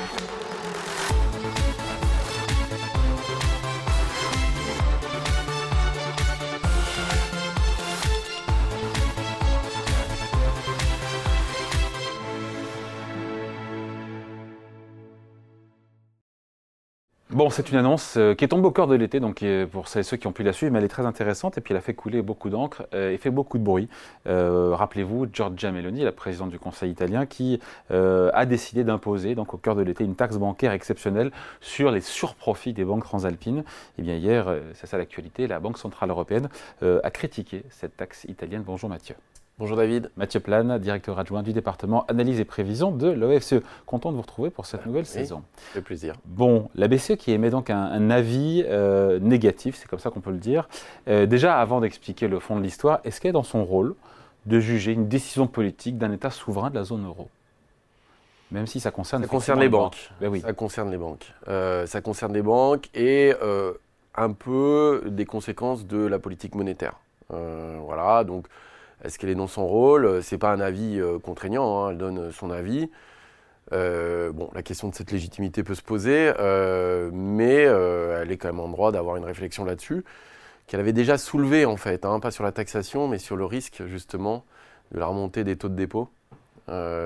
Thank you. Bon, c'est une annonce euh, qui est tombée au cœur de l'été, donc pour ceux qui ont pu la suivre, mais elle est très intéressante et puis elle a fait couler beaucoup d'encre euh, et fait beaucoup de bruit. Euh, rappelez-vous, Giorgia Meloni, la présidente du Conseil italien, qui a décidé d'imposer, donc au cœur de l'été, une taxe bancaire exceptionnelle sur les surprofits des banques transalpines. Et eh bien hier, c'est ça l'actualité, la Banque centrale européenne a critiqué cette taxe italienne. Bonjour Mathieu. Bonjour David. Mathieu Plane, directeur adjoint du département analyse et prévision de l'OFCE. Content de vous retrouver pour cette nouvelle saison. C'est plaisir. Bon, la BCE qui émet donc un, avis euh, négatif, c'est comme ça qu'on peut le dire. Euh, déjà, avant d'expliquer le fond de l'histoire, est-ce qu'elle est dans son rôle de juger une décision politique d'un État souverain de la zone euro? Même si ça concerne, ça concerne les banques. Ben oui. Ça concerne les banques. Euh, ça concerne les banques et un peu des conséquences de la politique monétaire. voilà, donc est-ce qu'elle est dans son rôle? C'est pas un avis euh, contraignant, hein, elle donne son avis. Euh, bon, la question de cette légitimité peut se poser, euh, mais elle est quand même en droit d'avoir une réflexion là-dessus, qu'elle avait déjà soulevée en fait, hein, pas sur la taxation, mais sur le risque justement de la remontée des taux de dépôt.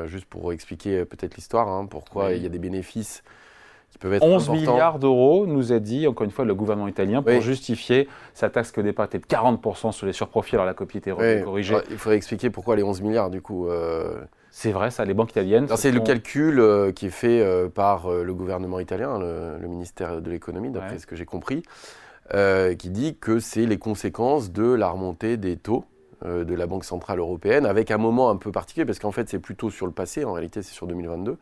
juste pour expliquer peut-être l'histoire, hein, pourquoi il y a des bénéfices 11 milliards d'euros, nous a dit, encore une fois, le gouvernement italien, pour justifier sa taxe que au départ était de 40% sur les surprofits, alors la copie était corrigée. Il faudrait expliquer pourquoi les 11 milliards, du coup. Euh, c'est vrai, ça, les banques italiennes. C'est le calcul euh, qui est fait euh, par le gouvernement italien, le, ministère de l'économie, d'après ce que j'ai compris, qui dit que c'est les conséquences de la remontée des taux de la Banque Centrale Européenne, avec un moment un peu particulier, parce qu'en fait, c'est plutôt sur le passé, en réalité, c'est sur 2022.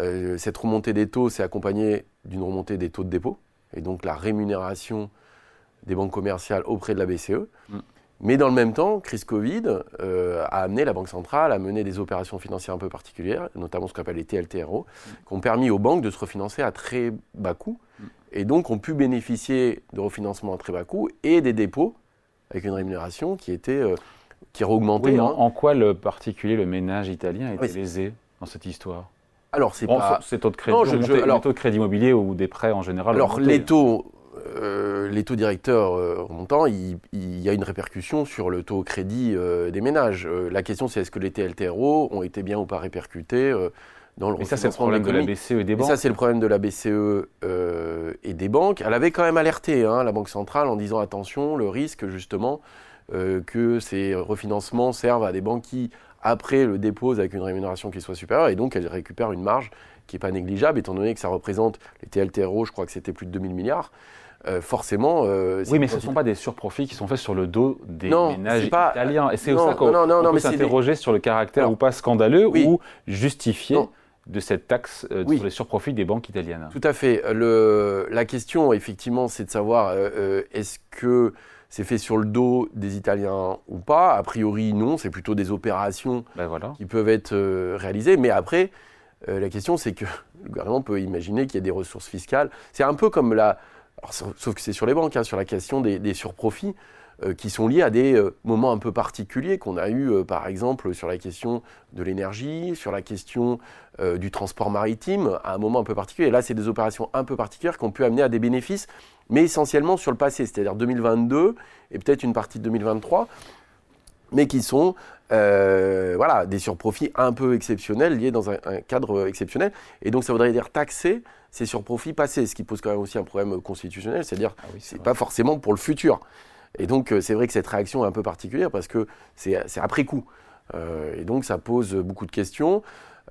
Euh, cette remontée des taux s'est accompagnée d'une remontée des taux de dépôt, et donc la rémunération des banques commerciales auprès de la BCE. Mm. Mais dans le même temps, crise Covid euh, a amené la Banque centrale à mener des opérations financières un peu particulières, notamment ce qu'on appelle les TLTRO, mm. qui ont permis aux banques de se refinancer à très bas coût, mm. et donc ont pu bénéficier de refinancement à très bas coût et des dépôts avec une rémunération qui était euh, qui augmentée. Hein. en, quoi le particulier, le ménage italien, a été lésé dans cette histoire? Alors, c'est pas. C'est taux de crédit, taux de crédit immobilier ou des prêts en général Alors, les taux, euh, les taux directeurs euh, il, y a une répercussion sur le taux crédit euh, des ménages. la question, c'est est-ce que les TLTRO ont été bien ou pas répercutés dans le Mais ça, c'est le problème de, la BCE et des banques. ça, c'est le problème de la BCE et des banques. Elle avait quand même alerté, hein, la Banque centrale, en disant attention, le risque, justement, que ces refinancements servent à des banques qui après le dépose avec une rémunération qui soit supérieure, et donc elle récupère une marge qui n'est pas négligeable, étant donné que ça représente les TLTRO, je crois que c'était plus de 2000 milliards. Euh, forcément. Euh, oui, mais ce ne sont pas des surprofits qui sont faits sur le dos des ménages italiens. Et c'est ça qu'on peut s'interroger sur le caractère ou pas scandaleux ou justifié de cette taxe euh, sur les surprofits des banques italiennes. Tout à fait. Le, la question, effectivement, c'est de savoir est-ce que c'est fait sur le dos des Italiens ou pas A priori, non. C'est plutôt des opérations ben qui peuvent être euh, réalisées. Mais après, euh, la question, c'est que le gouvernement peut imaginer qu'il y a des ressources fiscales. C'est un peu comme la. sauf que c'est sur les banques, hein, sur la question des, surprofits. Euh, qui sont liés à des moments un peu particuliers qu'on a eu, par exemple, sur la question de l'énergie, sur la question du transport maritime, à un moment un peu particulier. Et là, c'est des opérations un peu particulières qui ont pu amener à des bénéfices mais essentiellement sur le passé, c'est-à-dire 2022 et peut-être une partie de 2023, mais qui sont euh, voilà, des surprofits un peu exceptionnels liés dans un, cadre exceptionnel. Et donc ça voudrait dire taxer ces surprofits passés, ce qui pose quand même aussi un problème constitutionnel, c'est-à-dire ah oui, c'est pas forcément pour le futur. Et donc euh, c'est vrai que cette réaction est un peu particulière parce que c'est après coup. Euh, et donc ça pose beaucoup de questions.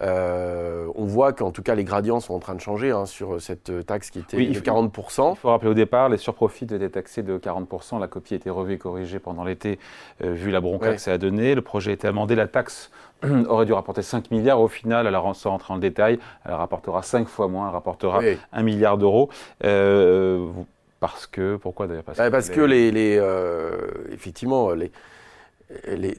Euh, on voit qu'en tout cas les gradients sont en train de changer hein, sur cette taxe qui était de 40%. Il faut rappeler au départ, les surprofits étaient taxés de 40%. La copie a été revue et corrigée pendant l'été, euh, vu la bronca que ça a donné. Le projet a été amendé. La taxe aurait dû rapporter 5 milliards. Au final, alors sans rentrer en détail, elle rapportera 5 fois moins, elle rapportera 1 milliard d'euros. Euh, parce que, pourquoi d'ailleurs? Parce, parce, que, les, les effectivement, les,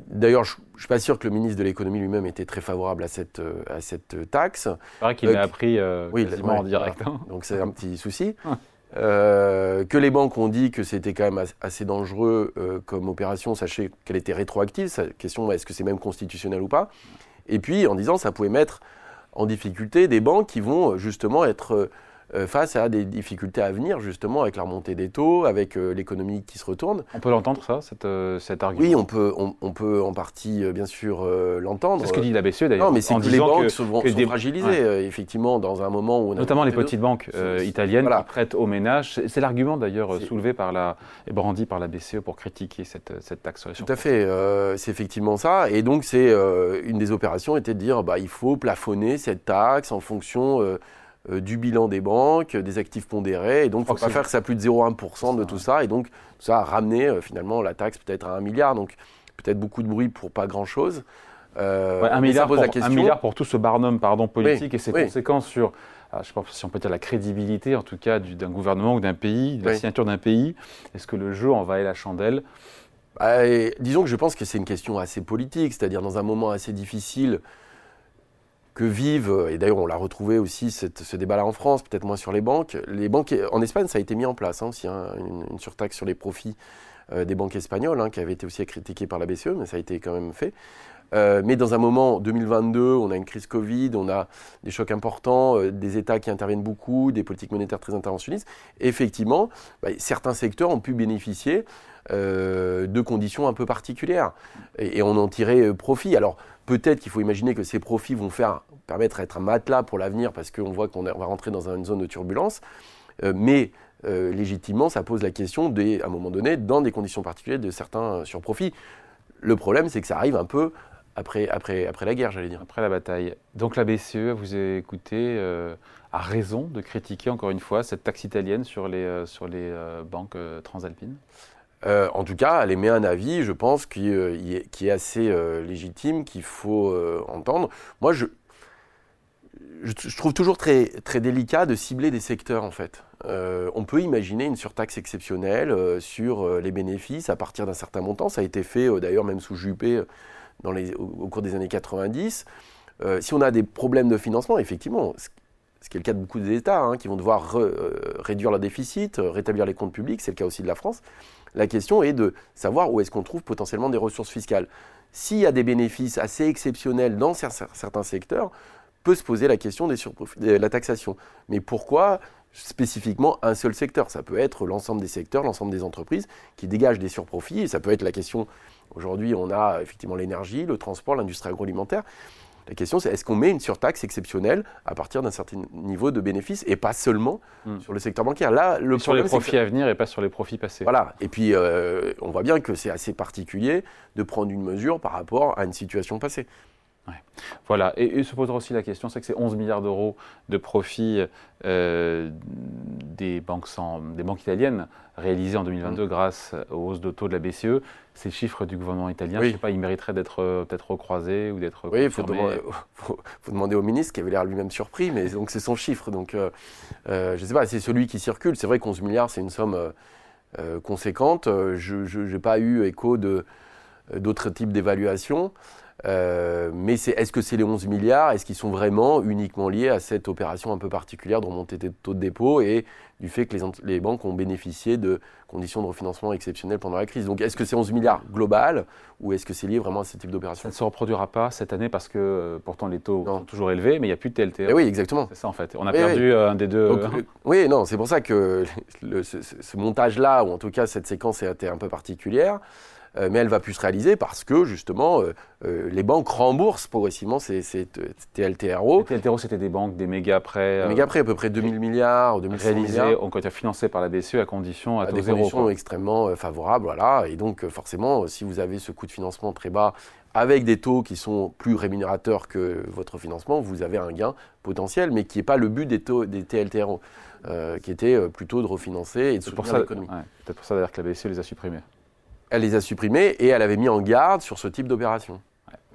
D'ailleurs, je ne suis pas sûr que le ministre de l'économie lui-même était très favorable à cette, euh, à cette taxe. C'est vrai qu'il l'a appris euh, quasiment en direct. Hein. Donc c'est un petit souci. Euh, que les banques ont dit que c'était quand même assez dangereux comme opération, sachez qu'elle était rétroactive. La question est-ce que c'est même constitutionnel ou pas? Et puis en disant ça pouvait mettre en difficulté des banques qui vont justement être euh, face à des difficultés à venir, justement, avec la remontée des taux, avec euh, l'économie qui se retourne. On peut l'entendre, ça, euh, cet argument Oui, on peut, on, peut en partie, bien sûr, l'entendre. C'est ce que dit la BCE, d'ailleurs. Non, mais c'est que les banques sont, fragilisées, effectivement, dans un moment où... On Notamment les petites banques italiennes qui prêtent aux ménages. C'est l'argument, d'ailleurs, soulevé par la, et brandi par la BCE pour critiquer cette, cette taxe sur les Tout à fait, c'est effectivement ça. Et donc, c'est une des opérations était de dire, bah, il faut plafonner cette taxe en fonction euh, du bilan des banques, des actifs pondérés. Et donc, il ne faut pas faire que ça plus de 0,1% de tout ça. Et donc, ça a ramené euh, finalement la taxe peut-être à 1 milliard. Donc, peut-être beaucoup de bruit pour pas grand-chose. Euh, un, milliard pour, un milliard pour tout ce barnum pardon, politique et ses conséquences sur, ah, je ne sais pas si on peut dire la crédibilité en tout cas d'un gouvernement ou d'un pays, de la signature d'un pays. Est-ce que le jeu en valait la chandelle? Bah, Disons que je pense que c'est une question assez politique, c'est-à-dire dans un moment assez difficile, que vivent, et d'ailleurs on l'a retrouvé aussi ce débat-là en France, peut-être moins sur les banques. Les banques, en Espagne, ça a été mis en place hein, aussi, hein, une, surtaxe sur les profits euh, des banques espagnoles, hein, qui avait été aussi critiquée par la BCE, mais ça a été quand même fait. Euh, mais dans un moment, 2022, on a une crise Covid, on a des chocs importants, euh, des États qui interviennent beaucoup, des politiques monétaires très interventionnistes. effectivement, bah, certains secteurs ont pu bénéficier de conditions un peu particulières et, on en tirait profit. Alors, Peut-être qu'il faut imaginer que ces profits vont faire, permettre d'être un matelas pour l'avenir parce qu'on voit qu'on va rentrer dans une zone de turbulence. Euh, mais euh, légitimement, ça pose la question, à un moment donné, dans des conditions particulières, de certains surprofits. Le problème, c'est que ça arrive un peu après, après, après la guerre, j'allais dire. Après la bataille. Donc la BCE, vous écouté, euh, a raison de critiquer encore une fois cette taxe italienne sur les, sur les banques transalpines? Euh, en tout cas, elle émet un avis, je pense, qui, euh, est, assez euh, légitime, qu'il faut entendre. Moi, je, trouve toujours très, très délicat de cibler des secteurs, en fait. on peut imaginer une surtaxe exceptionnelle sur les bénéfices à partir d'un certain montant. Ça a été fait, d'ailleurs, même sous Juppé au, cours des années 90. si on a des problèmes de financement, effectivement, ce qui est le cas de beaucoup d'États, hein, qui vont devoir réduire leur déficit, rétablir les comptes publics, c'est le cas aussi de la France. La question est de savoir où est-ce qu'on trouve potentiellement des ressources fiscales. S'il y a des bénéfices assez exceptionnels dans certains secteurs, peut se poser la question de la taxation. Mais pourquoi spécifiquement un seul secteur? Ça peut être l'ensemble des secteurs, l'ensemble des entreprises qui dégagent des surprofits. Et ça peut être la question, aujourd'hui on a effectivement l'énergie, le transport, l'industrie agroalimentaire. La question, c'est est-ce qu'on met une surtaxe exceptionnelle à partir d'un certain niveau de bénéfices et pas seulement hmm. sur le secteur bancaire? Là, le sur les profits à venir et pas sur les profits passés. Voilà. Et puis, euh, on voit bien que c'est assez particulier de prendre une mesure par rapport à une situation passée. Voilà, et, il se posera aussi la question, c'est que ces 11 milliards d'euros de profits euh, des, banques des banques italiennes réalisés en 2022 mm. grâce aux hausses de taux de la BCE, c'est le chiffre du gouvernement italien. Je ne sais pas, il mériterait d'être euh, peut-être recroisé ou d'être. Oui, il faut, demander au ministre qui avait l'air lui-même surpris, mais donc c'est son chiffre. Donc euh, je ne sais pas, c'est celui qui circule. C'est vrai qu'11 milliards, c'est une somme conséquente. Je n'ai pas eu écho d'autres types d'évaluations. Euh, mais est-ce que c'est les 11 milliards? Est-ce qu'ils sont vraiment uniquement liés à cette opération un peu particulière de remontée des taux de dépôt et du fait que les, banques ont bénéficié de conditions de refinancement exceptionnelles pendant la crise? Donc est-ce que c'est 11 milliards global ou est-ce que c'est lié vraiment à ce type d'opération? Ça ne se reproduira pas cette année parce que euh, pourtant les taux sont toujours élevés, mais il n'y a plus de TLT. Eh oui, exactement. C'est ça en fait. On a perdu euh, un des deux. oui, non, c'est pour ça que ce, ce montage-là, ou en tout cas cette séquence a été un peu particulière. Euh, mais elle va plus se réaliser parce que justement euh, euh, les banques remboursent progressivement ces, TLTRO. Les TLTRO, c'était des banques, des méga prêts. Méga prêts, à peu près 2000 milliards, 2100 réalisés, milliards. ont été financés par la BCE à condition à, à des conditions extrêmement favorables, voilà. Et donc forcément, si vous avez ce coût de financement très bas avec des taux qui sont plus rémunérateurs que votre financement, vous avez un gain potentiel, mais qui n'est pas le but des, taux, des TLTRO, qui était plutôt de refinancer et de soutenir l'économie. Peut-être pour ça d'ailleurs que la BCE les a supprimés elle les a supprimés et elle avait mis en garde sur ce type d'opération.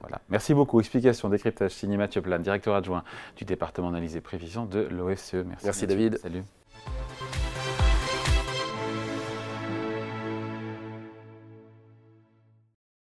voilà. Merci beaucoup. Explication, décryptage, signé Mathieu Plan, directeur adjoint du département d'analyse et prévision de l'OFCE. Merci, Merci David. Salut.